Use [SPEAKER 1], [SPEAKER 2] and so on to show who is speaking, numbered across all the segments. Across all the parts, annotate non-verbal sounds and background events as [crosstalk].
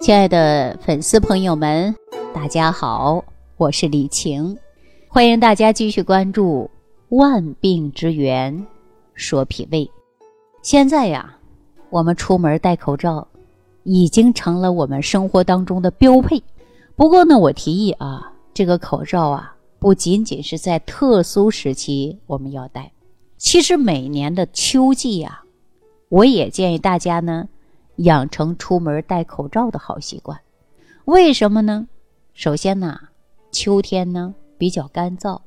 [SPEAKER 1] 亲爱的粉丝朋友们，大家好，我是李晴，欢迎大家继续关注《万病之源说脾胃》。现在呀，我们出门戴口罩已经成了我们生活当中的标配。不过呢，我提议啊，这个口罩啊，不仅仅是在特殊时期我们要戴，其实每年的秋季呀，我也建议大家呢。养成出门戴口罩的好习惯，为什么呢？首先呢，秋天呢比较干燥，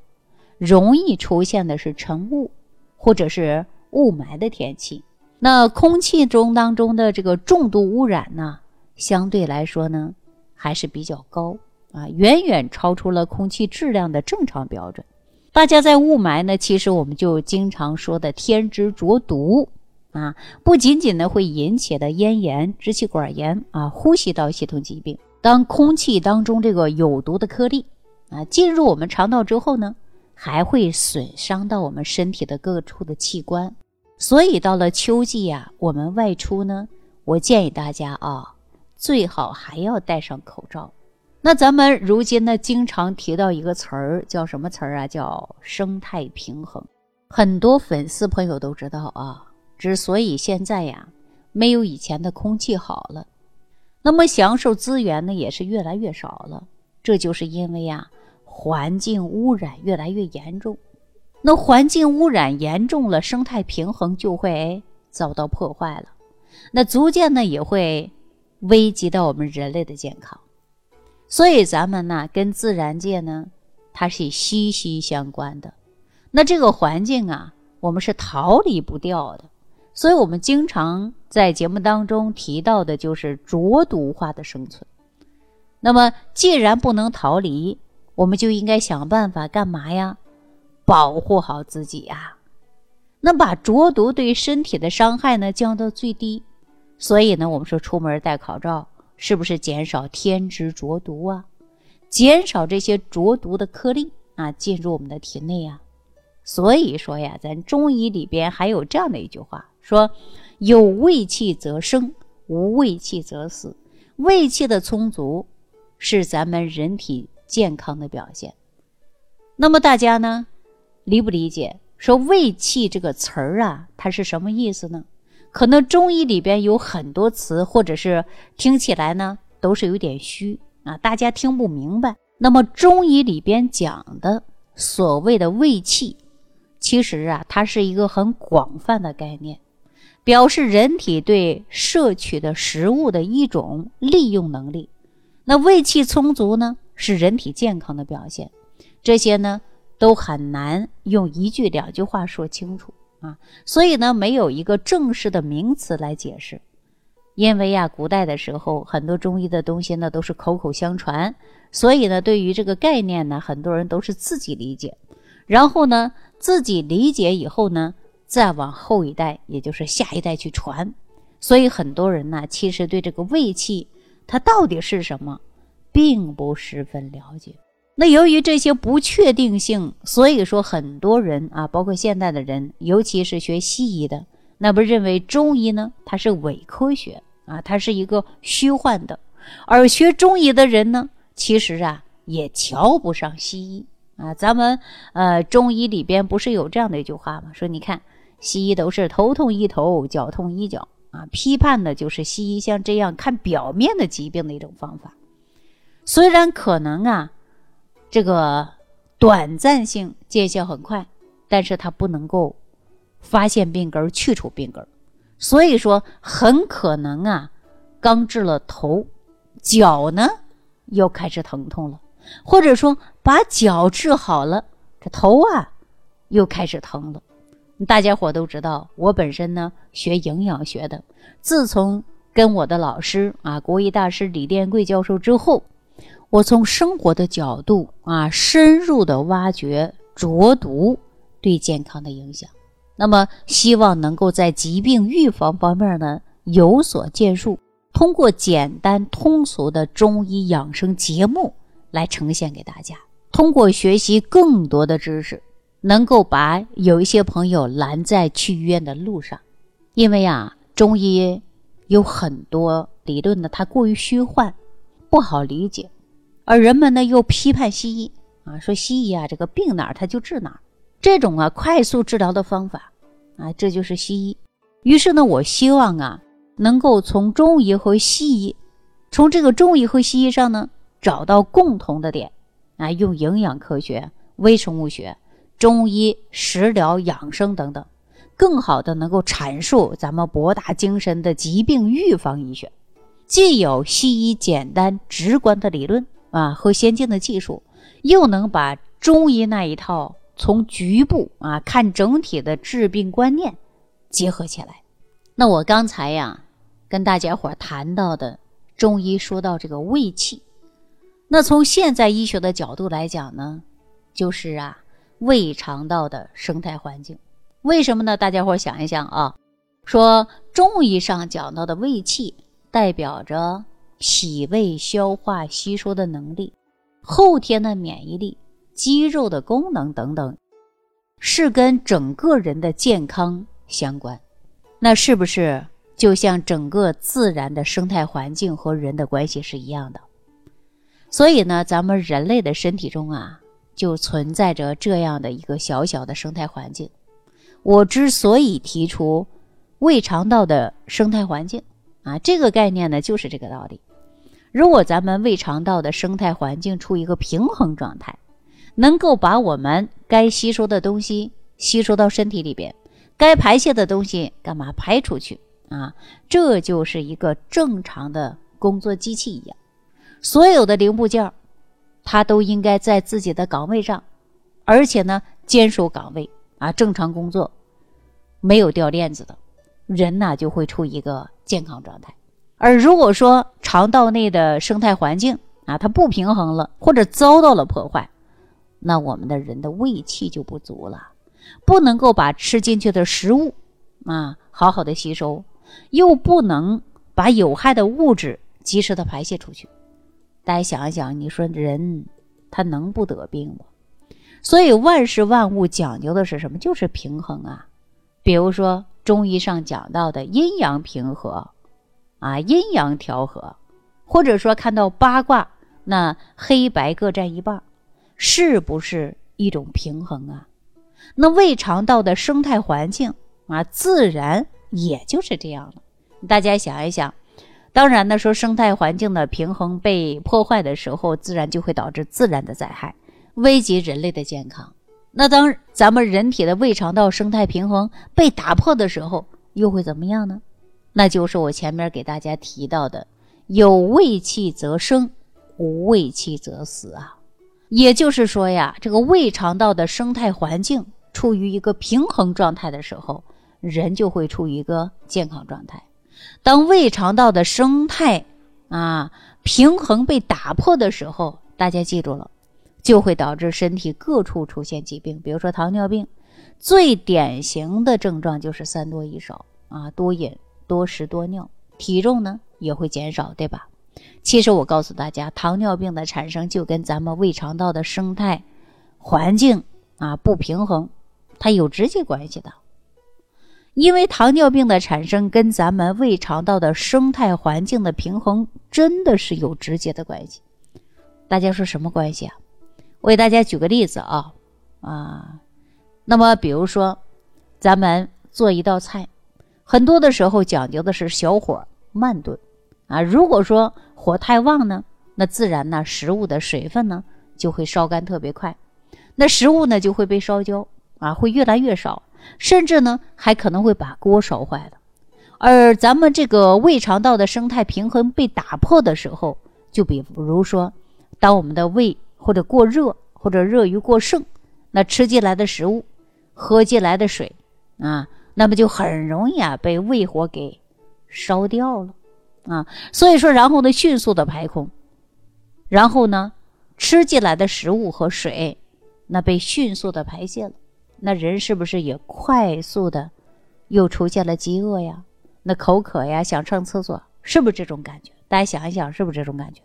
[SPEAKER 1] 容易出现的是晨雾或者是雾霾的天气。那空气中当中的这个重度污染呢，相对来说呢还是比较高啊，远远超出了空气质量的正常标准。大家在雾霾呢，其实我们就经常说的天之浊毒。啊，不仅仅呢会引起的咽炎、支气管炎啊、呼吸道系统疾病。当空气当中这个有毒的颗粒啊进入我们肠道之后呢，还会损伤到我们身体的各处的器官。所以到了秋季呀，我们外出呢，我建议大家啊，最好还要戴上口罩。那咱们如今呢，经常提到一个词儿，叫什么词儿啊？叫生态平衡。很多粉丝朋友都知道啊。之所以现在呀没有以前的空气好了，那么享受资源呢也是越来越少了，这就是因为呀环境污染越来越严重。那环境污染严重了，生态平衡就会遭到破坏了，那逐渐呢也会危及到我们人类的健康。所以咱们呢跟自然界呢它是息息相关的，那这个环境啊我们是逃离不掉的。所以，我们经常在节目当中提到的，就是浊毒化的生存。那么，既然不能逃离，我们就应该想办法干嘛呀？保护好自己呀。那把浊毒对身体的伤害呢降到最低。所以呢，我们说出门戴口罩，是不是减少天之浊毒啊？减少这些浊毒的颗粒啊进入我们的体内啊？所以说呀，咱中医里边还有这样的一句话。说有胃气则生，无胃气则死。胃气的充足是咱们人体健康的表现。那么大家呢，理不理解？说胃气这个词儿啊，它是什么意思呢？可能中医里边有很多词，或者是听起来呢都是有点虚啊，大家听不明白。那么中医里边讲的所谓的胃气，其实啊，它是一个很广泛的概念。表示人体对摄取的食物的一种利用能力，那胃气充足呢，是人体健康的表现。这些呢都很难用一句两句话说清楚啊，所以呢没有一个正式的名词来解释。因为呀，古代的时候很多中医的东西呢都是口口相传，所以呢对于这个概念呢，很多人都是自己理解，然后呢自己理解以后呢。再往后一代，也就是下一代去传，所以很多人呢，其实对这个胃气它到底是什么，并不十分了解。那由于这些不确定性，所以说很多人啊，包括现代的人，尤其是学西医的，那不认为中医呢，它是伪科学啊，它是一个虚幻的；而学中医的人呢，其实啊，也瞧不上西医啊。咱们呃，中医里边不是有这样的一句话吗？说你看。西医都是头痛医头，脚痛医脚啊！批判的就是西医像这样看表面的疾病的一种方法。虽然可能啊，这个短暂性见效很快，但是它不能够发现病根、去除病根。所以说，很可能啊，刚治了头，脚呢又开始疼痛了，或者说把脚治好了，这头啊又开始疼了。大家伙都知道，我本身呢学营养学的。自从跟我的老师啊，国医大师李殿贵教授之后，我从生活的角度啊，深入的挖掘浊毒对健康的影响。那么，希望能够在疾病预防方面呢有所建树，通过简单通俗的中医养生节目来呈现给大家。通过学习更多的知识。能够把有一些朋友拦在去医院的路上，因为啊，中医有很多理论呢，它过于虚幻，不好理解，而人们呢又批判西医啊，说西医啊这个病哪儿它就治哪儿，这种啊快速治疗的方法啊，这就是西医。于是呢，我希望啊能够从中医和西医，从这个中医和西医上呢找到共同的点啊，用营养科学、微生物学、中医、食疗、养生等等。更好的能够阐述咱们博大精深的疾病预防医学，既有西医简单直观的理论啊和先进的技术，又能把中医那一套从局部啊看整体的治病观念结合起来。那我刚才呀跟大家伙谈到的中医说到这个胃气，那从现在医学的角度来讲呢，就是啊胃肠道的生态环境。为什么呢？大家伙想一想啊，说中医上讲到的胃气，代表着脾胃消化吸收的能力、后天的免疫力、肌肉的功能等等，是跟整个人的健康相关。那是不是就像整个自然的生态环境和人的关系是一样的？所以呢，咱们人类的身体中啊，就存在着这样的一个小小的生态环境。我之所以提出胃肠道的生态环境啊，这个概念呢，就是这个道理。如果咱们胃肠道的生态环境处于一个平衡状态，能够把我们该吸收的东西吸收到身体里边，该排泄的东西干嘛排出去啊？这就是一个正常的工作机器一样，所有的零部件儿他都应该在自己的岗位上，而且呢，坚守岗位。啊，正常工作，没有掉链子的人呢，就会处一个健康状态。而如果说肠道内的生态环境啊，它不平衡了，或者遭到了破坏，那我们的人的胃气就不足了，不能够把吃进去的食物啊好好的吸收，又不能把有害的物质及时的排泄出去。大家想一想，你说人他能不得病吗？所以万事万物讲究的是什么？就是平衡啊。比如说中医上讲到的阴阳平和，啊，阴阳调和，或者说看到八卦那黑白各占一半，是不是一种平衡啊？那胃肠道的生态环境啊，自然也就是这样了。大家想一想，当然呢，说生态环境的平衡被破坏的时候，自然就会导致自然的灾害。危及人类的健康。那当咱们人体的胃肠道生态平衡被打破的时候，又会怎么样呢？那就是我前面给大家提到的：有胃气则生，无胃气则死啊。也就是说呀，这个胃肠道的生态环境处于一个平衡状态的时候，人就会处于一个健康状态。当胃肠道的生态啊平衡被打破的时候，大家记住了。就会导致身体各处出现疾病，比如说糖尿病，最典型的症状就是三多一少啊，多饮、多食、多尿，体重呢也会减少，对吧？其实我告诉大家，糖尿病的产生就跟咱们胃肠道的生态环境啊不平衡，它有直接关系的。因为糖尿病的产生跟咱们胃肠道的生态环境的平衡真的是有直接的关系。大家说什么关系啊？我给大家举个例子啊，啊，那么比如说，咱们做一道菜，很多的时候讲究的是小火慢炖，啊，如果说火太旺呢，那自然呢食物的水分呢就会烧干特别快，那食物呢就会被烧焦啊，会越来越少，甚至呢还可能会把锅烧坏了。而咱们这个胃肠道的生态平衡被打破的时候，就比如说，当我们的胃。或者过热，或者热于过剩，那吃进来的食物，喝进来的水，啊，那么就很容易啊被胃火给烧掉了，啊，所以说，然后呢，迅速的排空，然后呢，吃进来的食物和水，那被迅速的排泄了，那人是不是也快速的又出现了饥饿呀？那口渴呀，想上厕所，是不是这种感觉？大家想一想，是不是这种感觉？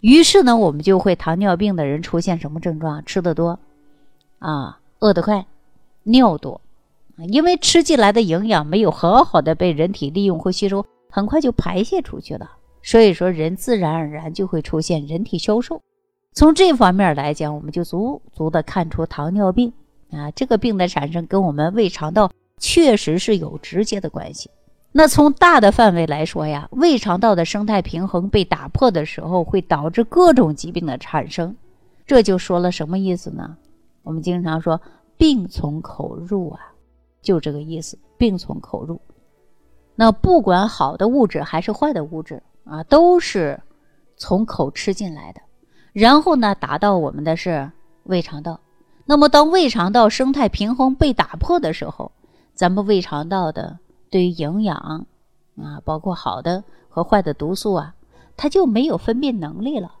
[SPEAKER 1] 于是呢，我们就会糖尿病的人出现什么症状？吃的多，啊，饿得快，尿多，因为吃进来的营养没有很好的被人体利用和吸收，很快就排泄出去了。所以说人自然而然就会出现人体消瘦。从这方面来讲，我们就足足的看出糖尿病啊这个病的产生跟我们胃肠道确实是有直接的关系。那从大的范围来说呀，胃肠道的生态平衡被打破的时候，会导致各种疾病的产生。这就说了什么意思呢？我们经常说病从口入啊，就这个意思。病从口入，那不管好的物质还是坏的物质啊，都是从口吃进来的，然后呢，达到我们的是胃肠道。那么，当胃肠道生态平衡被打破的时候，咱们胃肠道的对于营养啊，包括好的和坏的毒素啊，它就没有分辨能力了，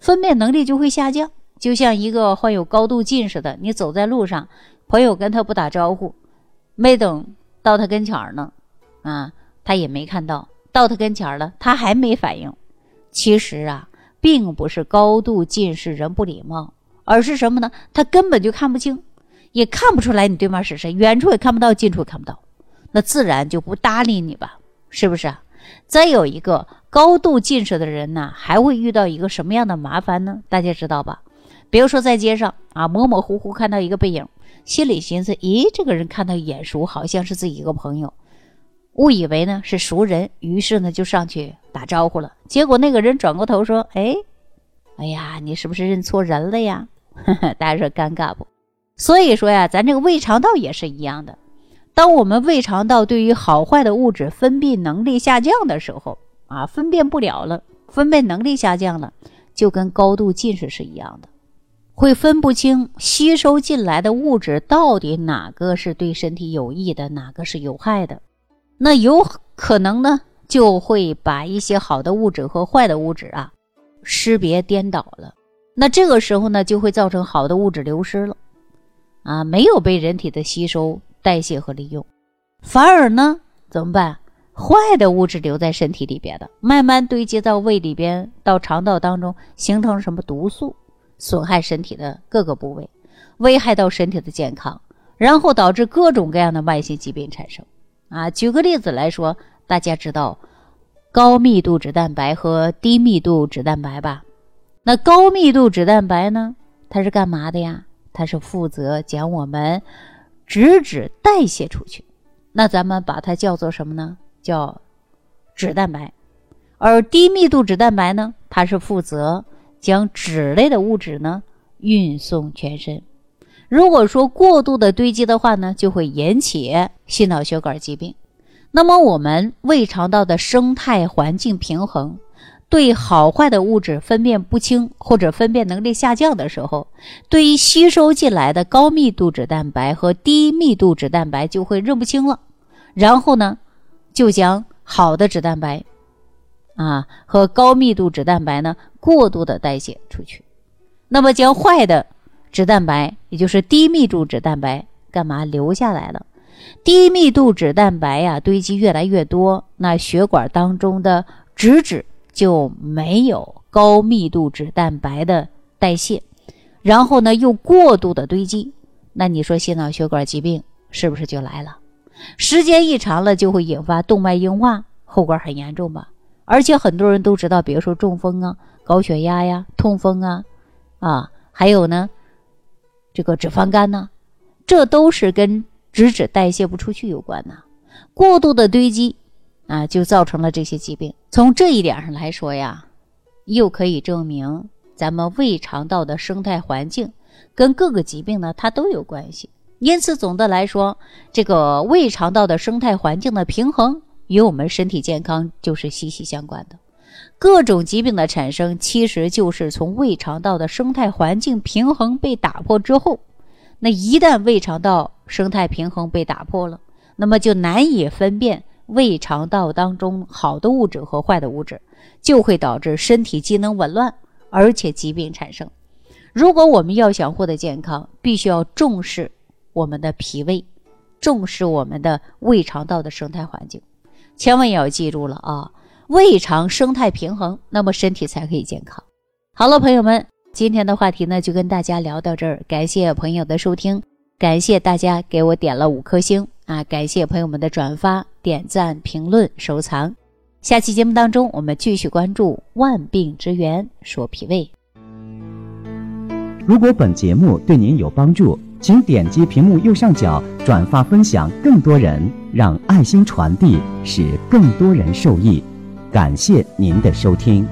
[SPEAKER 1] 分辨能力就会下降。就像一个患有高度近视的，你走在路上，朋友跟他不打招呼，没等。到他跟前儿呢，啊，他也没看到。到他跟前儿了，他还没反应。其实啊，并不是高度近视人不礼貌，而是什么呢？他根本就看不清，也看不出来你对面是谁，远处也看不到，近处也看不到，那自然就不搭理你吧？是不是？再有一个高度近视的人呢，还会遇到一个什么样的麻烦呢？大家知道吧？比如说在街上啊，模模糊糊看到一个背影。心里寻思：“咦，这个人看他眼熟，好像是自己一个朋友，误以为呢是熟人，于是呢就上去打招呼了。结果那个人转过头说：‘哎，哎呀，你是不是认错人了呀？’呵 [laughs] 呵大家说尴尬不？所以说呀，咱这个胃肠道也是一样的。当我们胃肠道对于好坏的物质分泌能力下降的时候，啊，分辨不了了，分辨能力下降了，就跟高度近视是一样的。”会分不清吸收进来的物质到底哪个是对身体有益的，哪个是有害的。那有可能呢，就会把一些好的物质和坏的物质啊识别颠倒了。那这个时候呢，就会造成好的物质流失了，啊，没有被人体的吸收、代谢和利用，反而呢，怎么办？坏的物质留在身体里边的，慢慢堆积到胃里边，到肠道当中，形成什么毒素？损害身体的各个部位，危害到身体的健康，然后导致各种各样的慢性疾病产生。啊，举个例子来说，大家知道高密度脂蛋白和低密度脂蛋白吧？那高密度脂蛋白呢，它是干嘛的呀？它是负责将我们脂质代谢出去。那咱们把它叫做什么呢？叫脂蛋白。而低密度脂蛋白呢，它是负责。将脂类的物质呢运送全身，如果说过度的堆积的话呢，就会引起心脑血管疾病。那么我们胃肠道的生态环境平衡，对好坏的物质分辨不清或者分辨能力下降的时候，对于吸收进来的高密度脂蛋白和低密度脂蛋白就会认不清了，然后呢，就将好的脂蛋白。啊，和高密度脂蛋白呢过度的代谢出去，那么将坏的脂蛋白，也就是低密度脂蛋白，干嘛留下来了？低密度脂蛋白呀堆积越来越多，那血管当中的脂质就没有高密度脂蛋白的代谢，然后呢又过度的堆积，那你说心脑血管疾病是不是就来了？时间一长了就会引发动脉硬化，后果很严重吧？而且很多人都知道，比如说中风啊、高血压呀、痛风啊，啊，还有呢，这个脂肪肝呢，这都是跟脂质代谢不出去有关呐。过度的堆积啊，就造成了这些疾病。从这一点上来说呀，又可以证明咱们胃肠道的生态环境跟各个疾病呢，它都有关系。因此，总的来说，这个胃肠道的生态环境的平衡。与我们身体健康就是息息相关的，各种疾病的产生，其实就是从胃肠道的生态环境平衡被打破之后。那一旦胃肠道生态平衡被打破了，那么就难以分辨胃肠道当中好的物质和坏的物质，就会导致身体机能紊乱，而且疾病产生。如果我们要想获得健康，必须要重视我们的脾胃，重视我们的胃肠道的生态环境。千万要记住了啊！胃肠生态平衡，那么身体才可以健康。好了，朋友们，今天的话题呢就跟大家聊到这儿，感谢朋友的收听，感谢大家给我点了五颗星啊！感谢朋友们的转发、点赞、评论、收藏。下期节目当中，我们继续关注万病之源，说脾胃。
[SPEAKER 2] 如果本节目对您有帮助，请点击屏幕右上角转发分享，更多人让爱心传递，使更多人受益。感谢您的收听。